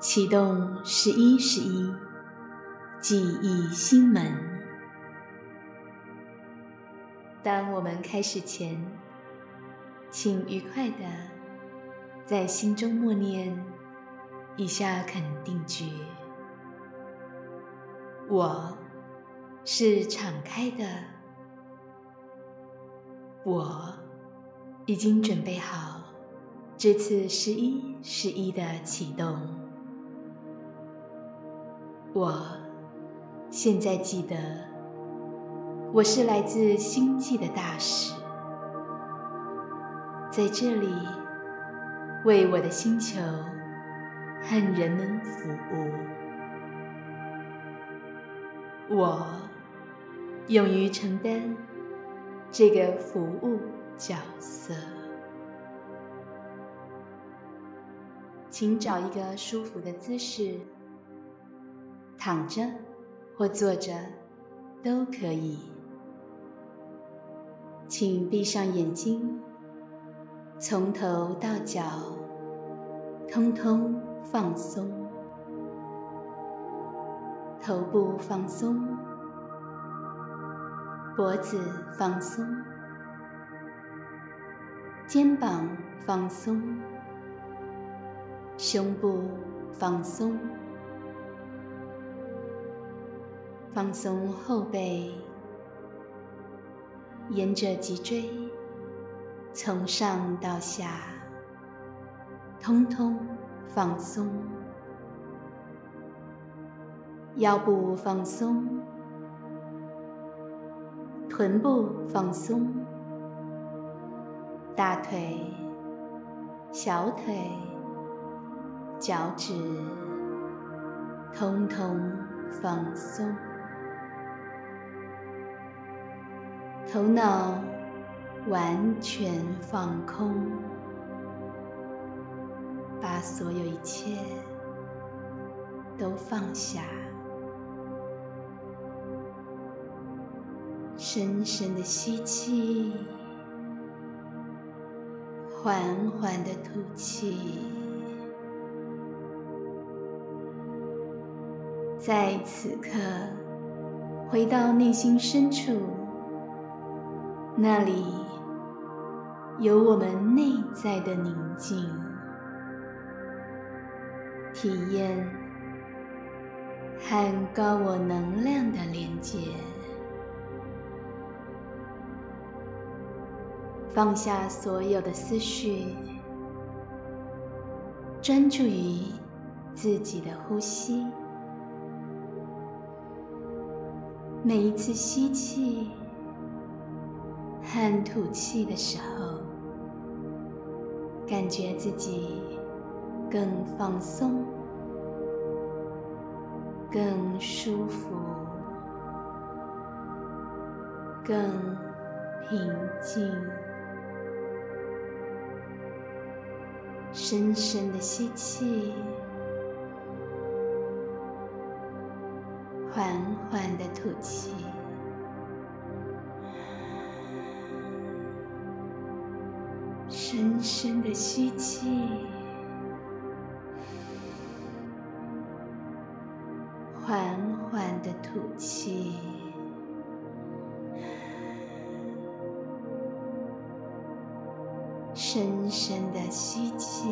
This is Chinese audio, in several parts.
启动十一十一记忆心门。当我们开始前，请愉快的在心中默念以下肯定句：我是敞开的，我已经准备好这次十一十一的启动。我现在记得，我是来自星际的大使，在这里为我的星球和人们服务。我勇于承担这个服务角色，请找一个舒服的姿势。躺着或坐着都可以，请闭上眼睛，从头到脚通通放松，头部放松，脖子放松，肩膀放松，胸部放松。放松后背，沿着脊椎从上到下，通通放松。腰部放松，臀部放松，大腿、小腿、脚趾，通通放松。头脑完全放空，把所有一切都放下，深深的吸气，缓缓的吐气，在此刻回到内心深处。那里有我们内在的宁静，体验和高我能量的连接，放下所有的思绪，专注于自己的呼吸，每一次吸气。和吐气的时候，感觉自己更放松、更舒服、更平静。深深的吸气，缓缓的吐气。深深的吸气，缓缓的吐气，深深的吸气，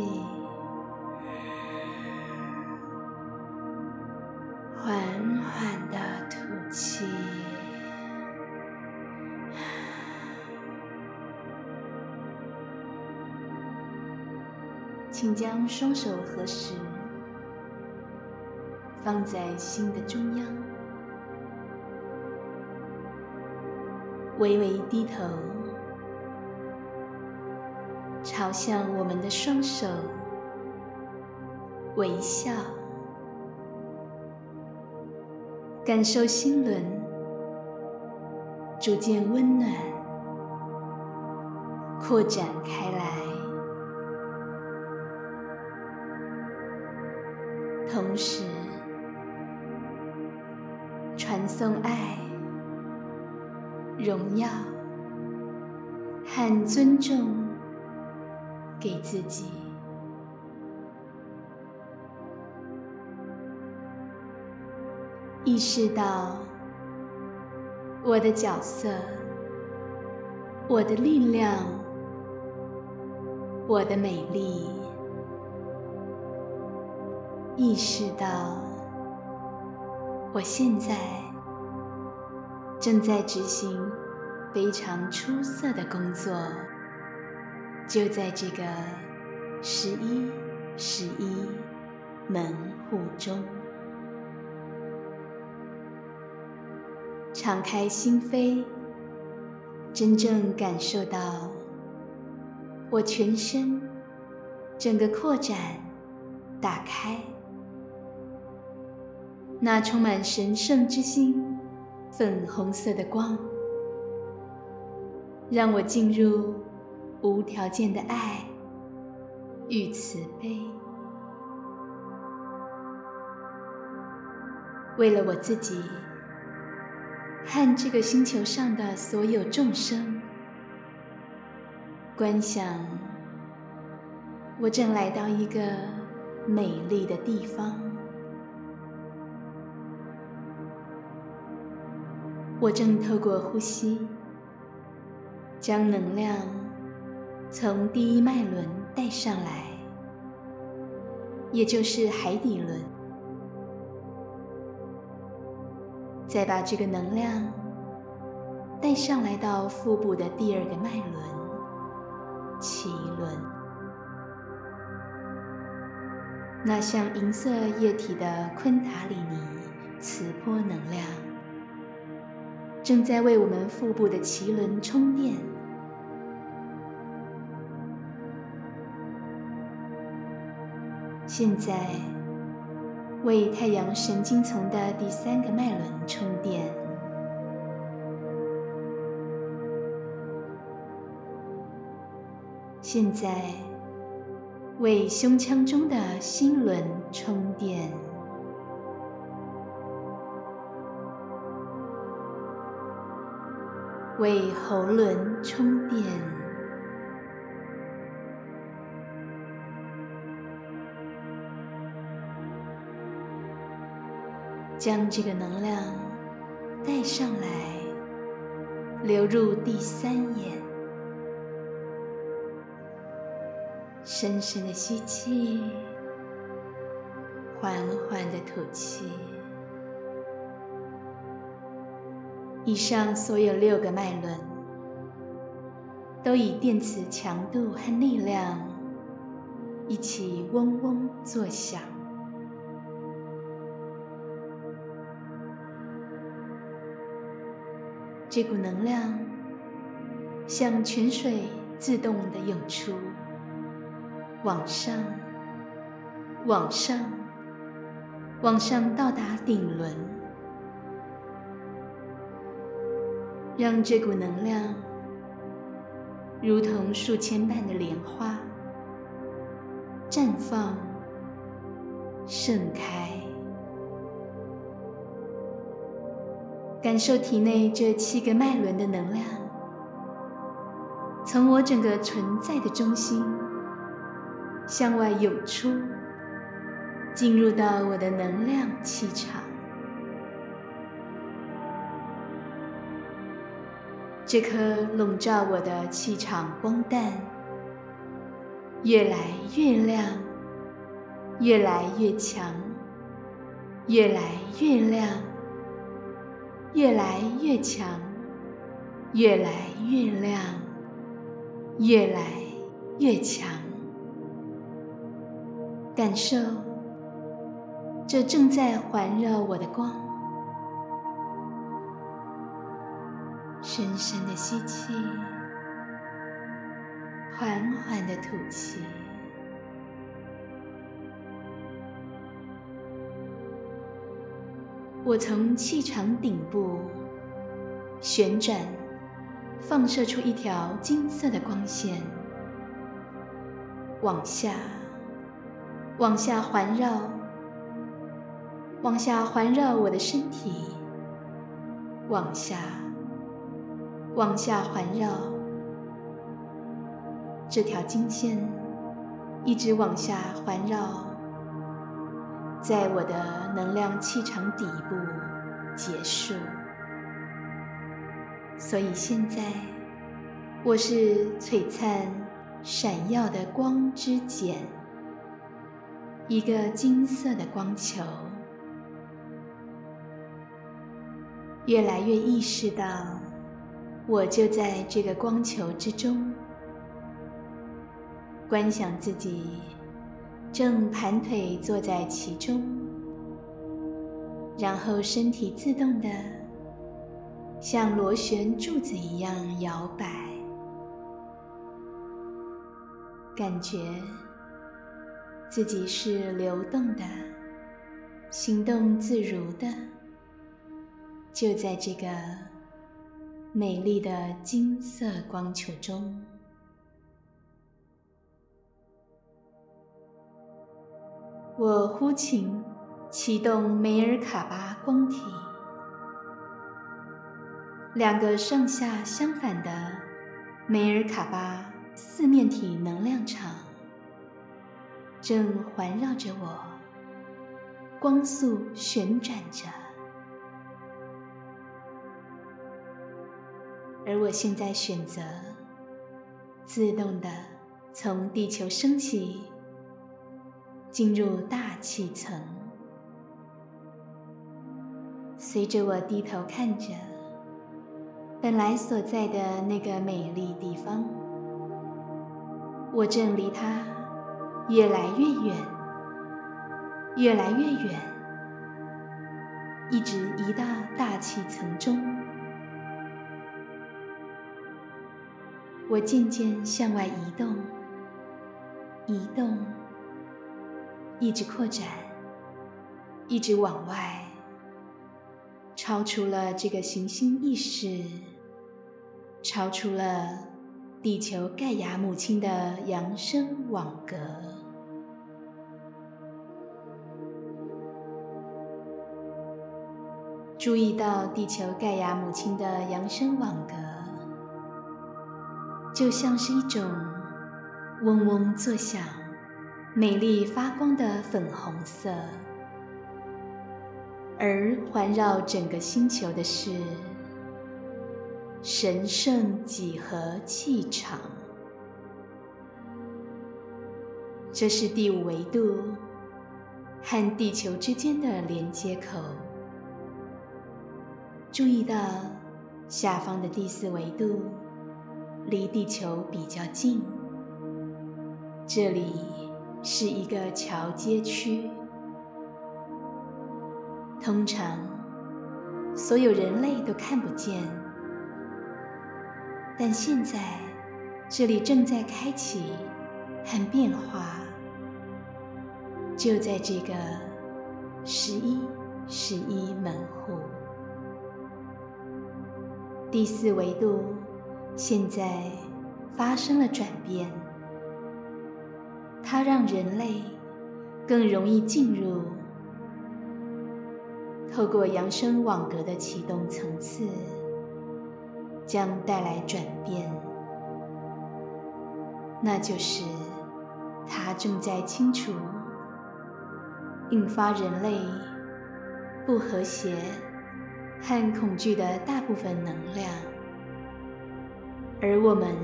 请将双手合十，放在心的中央，微微低头，朝向我们的双手微笑，感受心轮逐渐温暖、扩展开来。同时，传送爱、荣耀和尊重给自己，意识到我的角色、我的力量、我的美丽，意识到我现在正在执行非常出色的工作，就在这个十一十一门户中。敞开心扉，真正感受到我全身整个扩展、打开，那充满神圣之心、粉红色的光，让我进入无条件的爱与慈悲，为了我自己。和这个星球上的所有众生，观想我正来到一个美丽的地方，我正透过呼吸，将能量从第一脉轮带上来，也就是海底轮。再把这个能量带上来到腹部的第二个脉轮——脐轮，那像银色液体的昆达里尼磁波能量，正在为我们腹部的脐轮充电。现在。为太阳神经丛的第三个脉轮充电。现在为胸腔中的心轮充电，为喉轮充电。将这个能量带上来，流入第三眼，深深的吸气，缓缓的吐气。以上所有六个脉轮都以电磁强度和力量一起嗡嗡作响。这股能量像泉水自动的涌出，往上，往上，往上到达顶轮，让这股能量如同数千瓣的莲花绽放、盛开。感受体内这七个脉轮的能量，从我整个存在的中心向外涌出，进入到我的能量气场。这颗笼罩我的气场光弹越来越亮，越来越强，越来越亮。越来越强，越来越亮，越来越强。感受这正在环绕我的光，深深的吸气，缓缓的吐气。我从气场顶部旋转，放射出一条金色的光线，往下，往下环绕，往下环绕我的身体，往下，往下环绕。这条金线一直往下环绕。在我的能量气场底部，结束。所以现在，我是璀璨、闪耀的光之茧，一个金色的光球。越来越意识到，我就在这个光球之中，观想自己正盘腿坐在其中，然后身体自动的像螺旋柱子一样摇摆，感觉自己是流动的，行动自如的。就在这个美丽的金色光球中，我呼请启动梅尔卡巴光体，两个上下相反的梅尔卡巴四面体能量场正环绕着我，光速旋转着。而我现在选择自动的从地球升起，进入大气层。随着我低头看着本来所在的那个美丽地方，我正离它越来越远，越来越远，一直移到大气层中。我渐渐向外移动，移动，一直扩展，一直往外，超出了这个行星意识，超出了地球盖亚母亲的扬声网格。注意到地球盖亚母亲的扬声网格。就像是一种嗡嗡作响、美丽发光的粉红色，而环绕整个星球的是神圣几何气场。这是第五维度和地球之间的连接口。注意到下方的第四维度。离地球比较近，这里是一个桥街区。通常，所有人类都看不见，但现在这里正在开启和变化。就在这个十一十一门户，第四维度。现在发生了转变，它让人类更容易进入。透过扬声网格的启动层次，将带来转变，那就是它正在清除引发人类不和谐和恐惧的大部分能量。而我们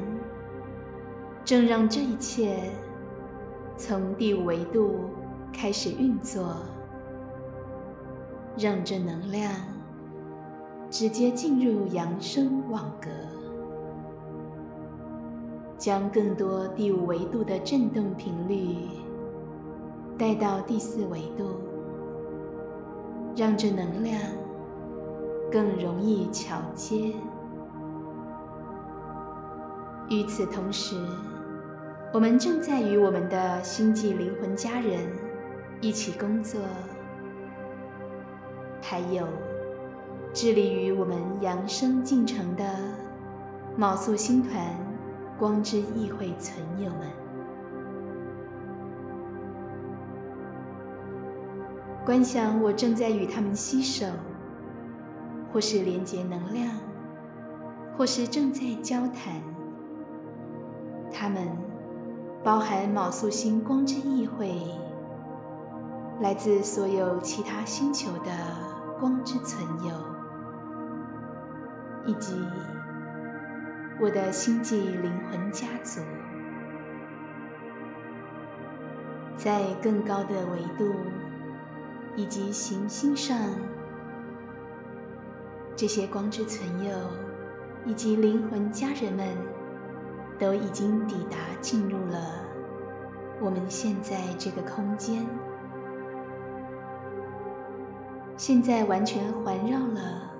正让这一切从第五维度开始运作，让这能量直接进入扬声网格，将更多第五维度的振动频率带到第四维度，让这能量更容易桥接。与此同时，我们正在与我们的星际灵魂家人一起工作，还有致力于我们扬升进程的卯宿星团光之议会存友们。观想我正在与他们携手，或是连接能量，或是正在交谈。他们包含卯宿星光之议会，来自所有其他星球的光之存有，以及我的星际灵魂家族，在更高的维度以及行星上，这些光之存有以及灵魂家人们都已经抵达，进入了我们现在这个空间。现在完全环绕了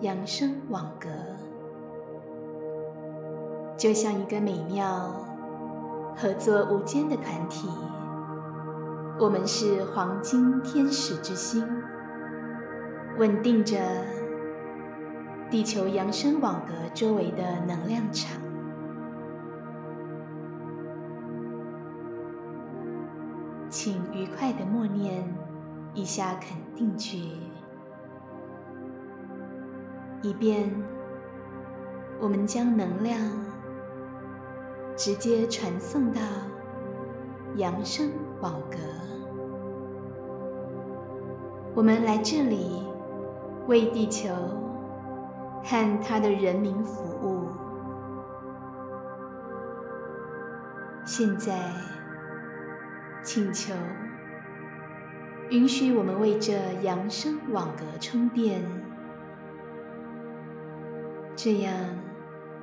扬声网格，就像一个美妙、合作无间的团体。我们是黄金天使之心，稳定着地球扬声网格周围的能量场。愉快的默念。以下肯定句，以便我们将能量直接传送到扬声网格。我们来这里为地球和它的人民服务。现在，请求。允许我们为这扬声网格充电，这样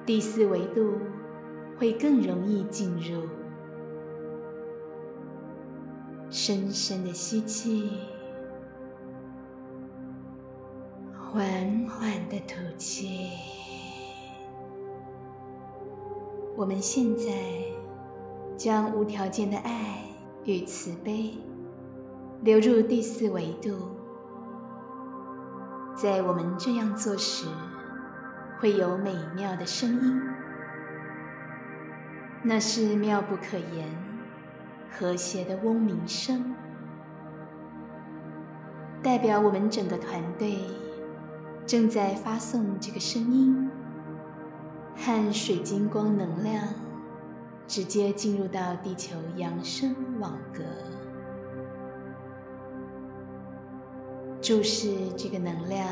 第四维度会更容易进入。深深的吸气，缓缓的吐气。我们现在将无条件的爱与慈悲。流入第四维度，在我们这样做时，会有美妙的声音，那是妙不可言、和谐的嗡鸣声，代表我们整个团队正在发送这个声音和水晶光能量，直接进入到地球扬声网格。注视这个能量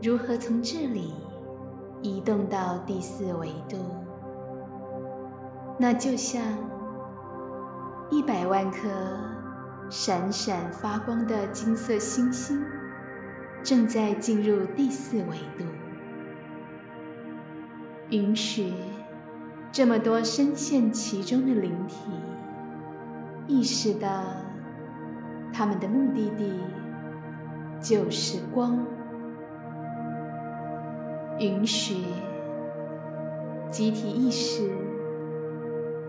如何从这里移动到第四维度，那就像一百万颗闪闪发光的金色星星正在进入第四维度。允许这么多深陷其中的灵体意识到他们的目的地。就是光，允许集体意识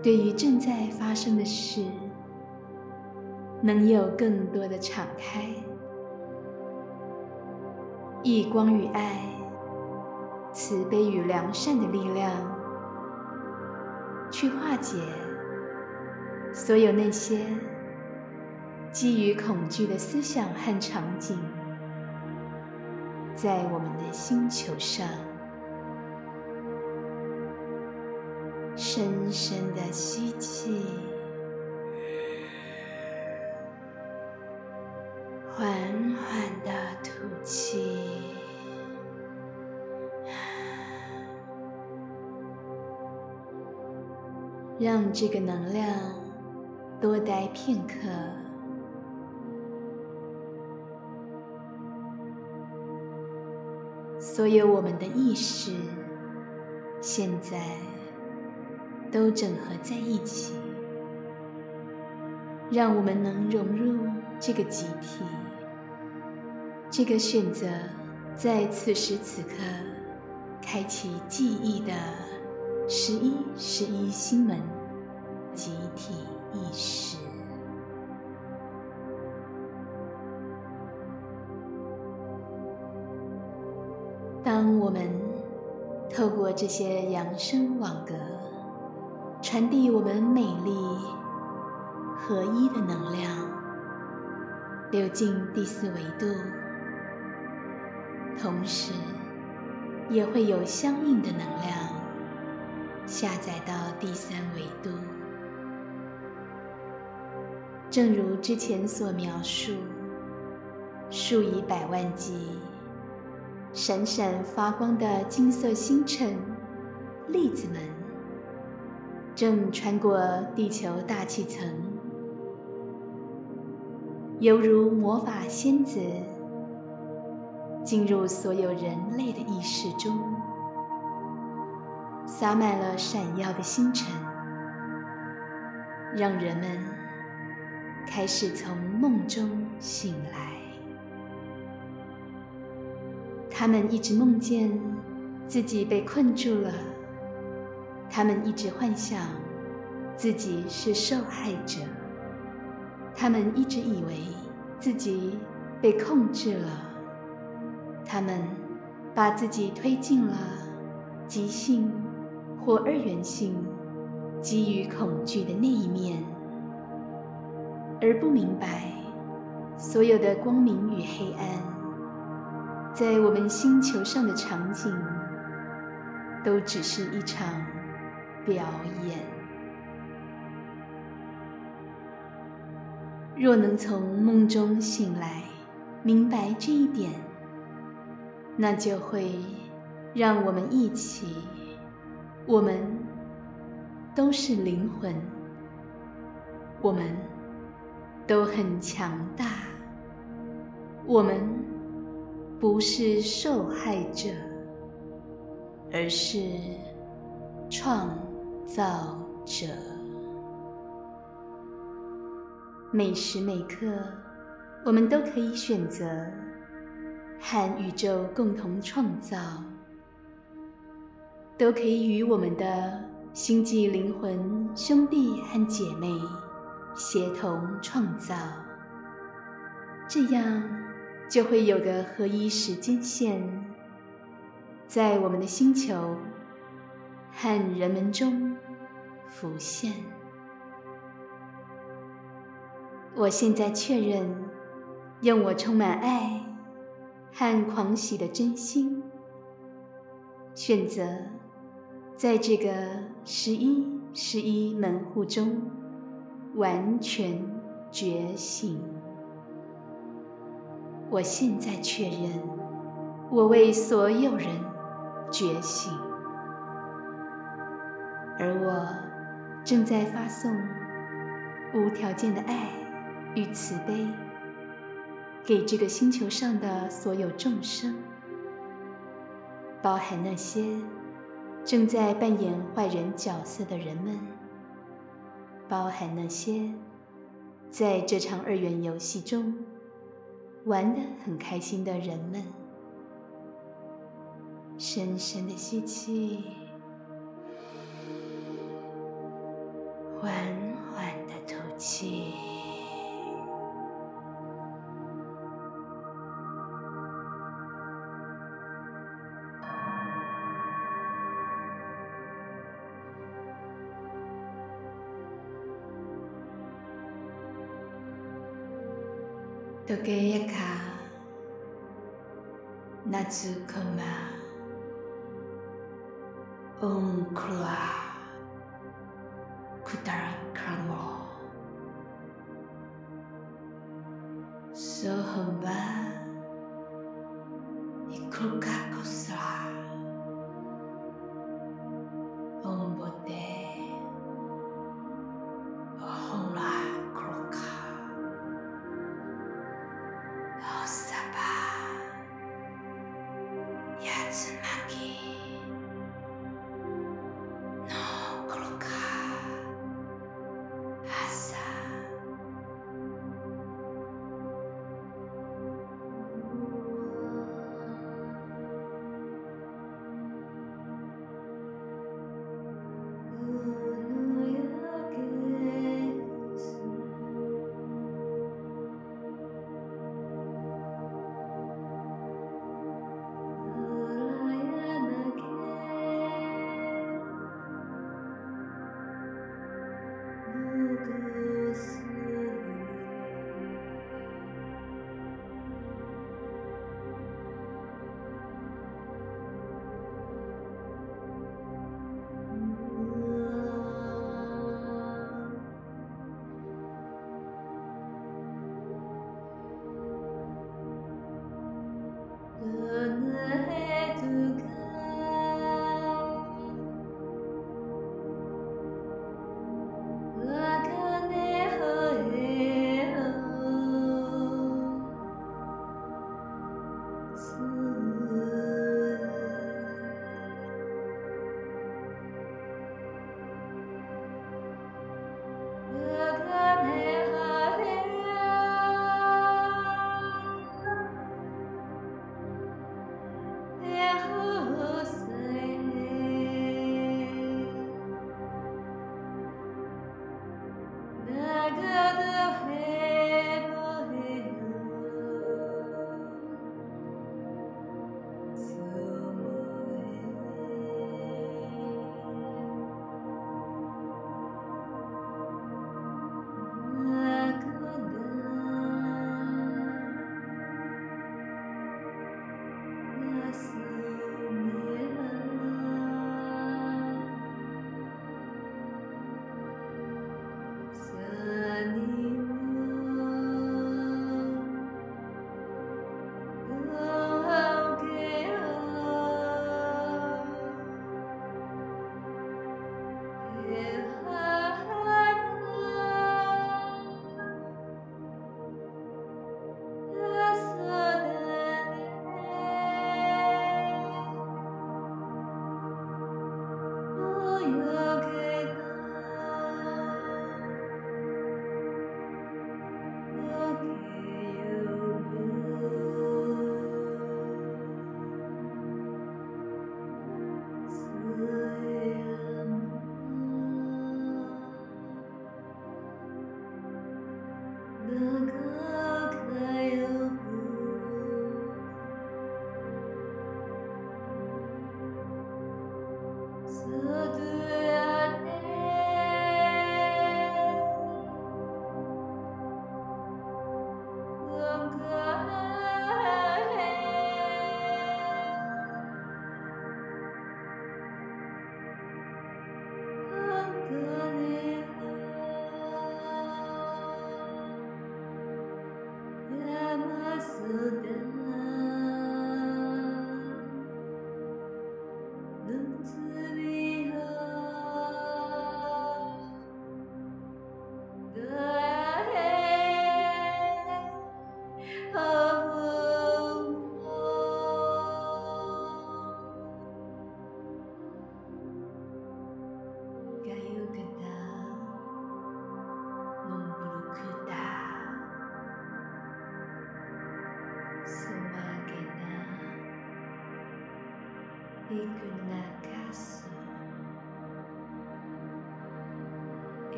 对于正在发生的事，能有更多的敞开，以光与爱、慈悲与良善的力量，去化解所有那些。基于恐惧的思想和场景，在我们的星球上，深深的吸气，缓缓的吐气，让这个能量多待片刻。所有我们的意识，现在都整合在一起，让我们能融入这个集体。这个选择在此时此刻开启记忆的十一十一星门集体意识。当我们透过这些扬声网格传递我们美丽合一的能量，流进第四维度，同时也会有相应的能量下载到第三维度。正如之前所描述，数以百万计闪闪发光的金色星辰、粒子们，正穿过地球大气层，犹如魔法仙子，进入所有人类的意识中，洒满了闪耀的星辰，让人们开始从梦中醒来。他们一直梦见自己被困住了，他们一直幻想自己是受害者，他们一直以为自己被控制了，他们把自己推进了即兴或二元性基于恐惧的那一面，而不明白所有的光明与黑暗。在我们星球上的场景，都只是一场表演。若能从梦中醒来，明白这一点，那就会让我们一起，我们都是灵魂，我们都很强大，我们。不是受害者，而是创造者。每时每刻，我们都可以选择和宇宙共同创造，都可以与我们的星际灵魂兄弟和姐妹协同创造。这样。就会有个合一时间线，在我们的星球和人们中浮现。我现在确认，用我充满爱和狂喜的真心，选择在这个十一十一门户中完全觉醒。我现在确认，我为所有人觉醒，而我正在发送无条件的爱与慈悲给这个星球上的所有众生，包含那些正在扮演坏人角色的人们，包含那些在这场二元游戏中。玩得很开心的人们，深深的吸气，缓缓的吐气。時計か夏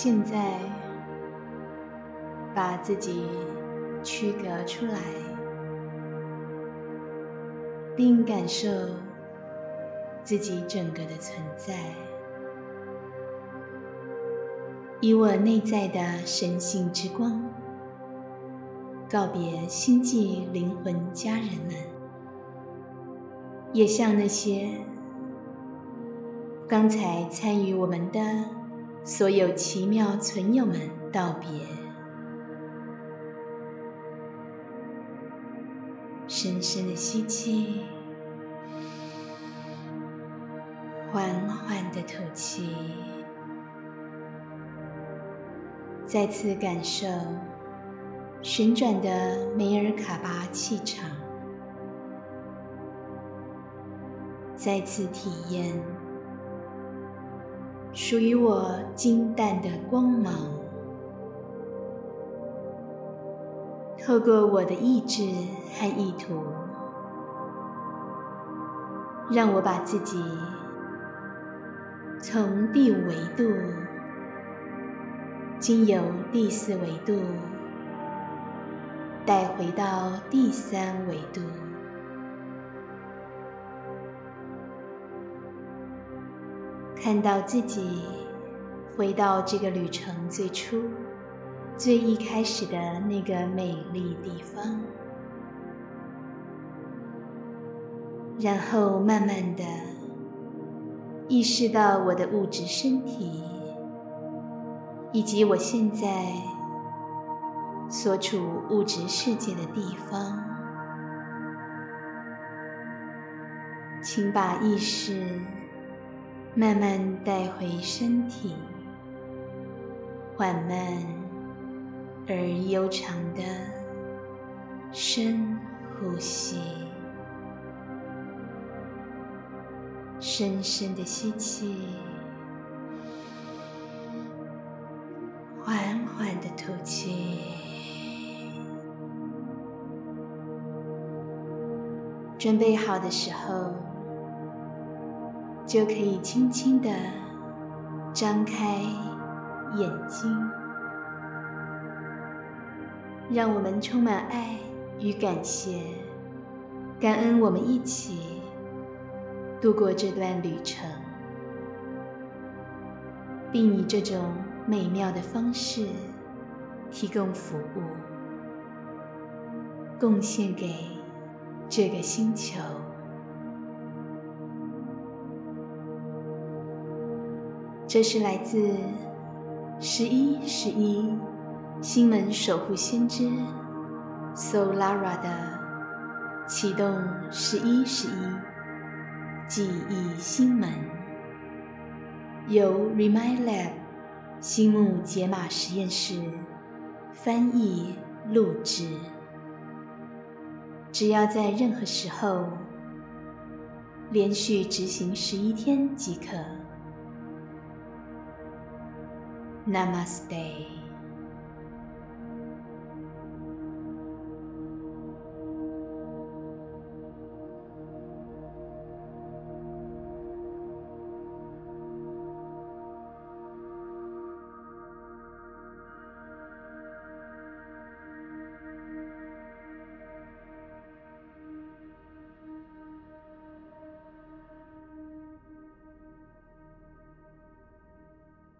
现在，把自己区隔出来，并感受自己整个的存在，以我内在的神性之光，告别星际灵魂家人们，也向那些刚才参与我们的。所有奇妙存友们，道别。深深的吸气，缓缓的吐气，再次感受旋转的梅尔卡巴气场，再次体验。属于我金淡的光芒，透过我的意志和意图，让我把自己从第五维度经由第四维度带回到第三维度。看到自己回到这个旅程最初、最一开始的那个美丽地方，然后慢慢的意识到我的物质身体，以及我现在所处物质世界的地方，请把意识。慢慢带回身体，缓慢而悠长的深呼吸，深深的吸气，缓缓的吐气。准备好的时候。就可以轻轻的张开眼睛，让我们充满爱与感谢，感恩我们一起度过这段旅程，并以这种美妙的方式提供服务，贡献给这个星球。这是来自十一十一星门守护先知 Solara 的启动十一十一记忆星门，由 Remind Lab 星木解码实验室翻译录制。只要在任何时候连续执行十一天即可。Namaste.